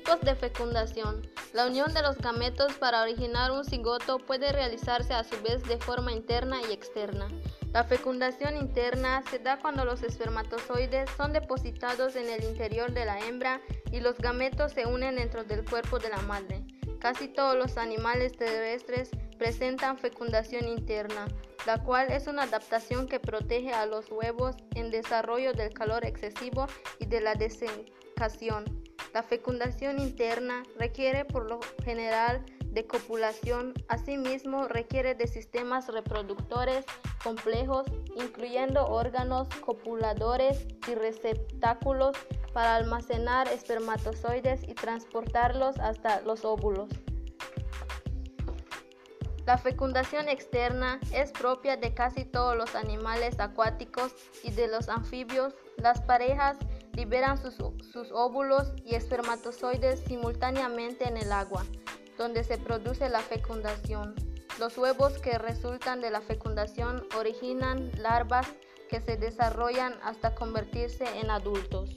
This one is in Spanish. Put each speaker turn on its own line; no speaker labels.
Tipos de fecundación. La unión de los gametos para originar un cigoto puede realizarse a su vez de forma interna y externa. La fecundación interna se da cuando los espermatozoides son depositados en el interior de la hembra y los gametos se unen dentro del cuerpo de la madre. Casi todos los animales terrestres presentan fecundación interna, la cual es una adaptación que protege a los huevos en desarrollo del calor excesivo y de la desecación. La fecundación interna requiere por lo general de copulación, asimismo requiere de sistemas reproductores complejos, incluyendo órganos copuladores y receptáculos para almacenar espermatozoides y transportarlos hasta los óvulos. La fecundación externa es propia de casi todos los animales acuáticos y de los anfibios. Las parejas liberan sus, óvulos y espermatozoides simultáneamente en el agua, donde se produce la fecundación. Los huevos que resultan de la fecundación originan larvas que se desarrollan hasta convertirse en adultos.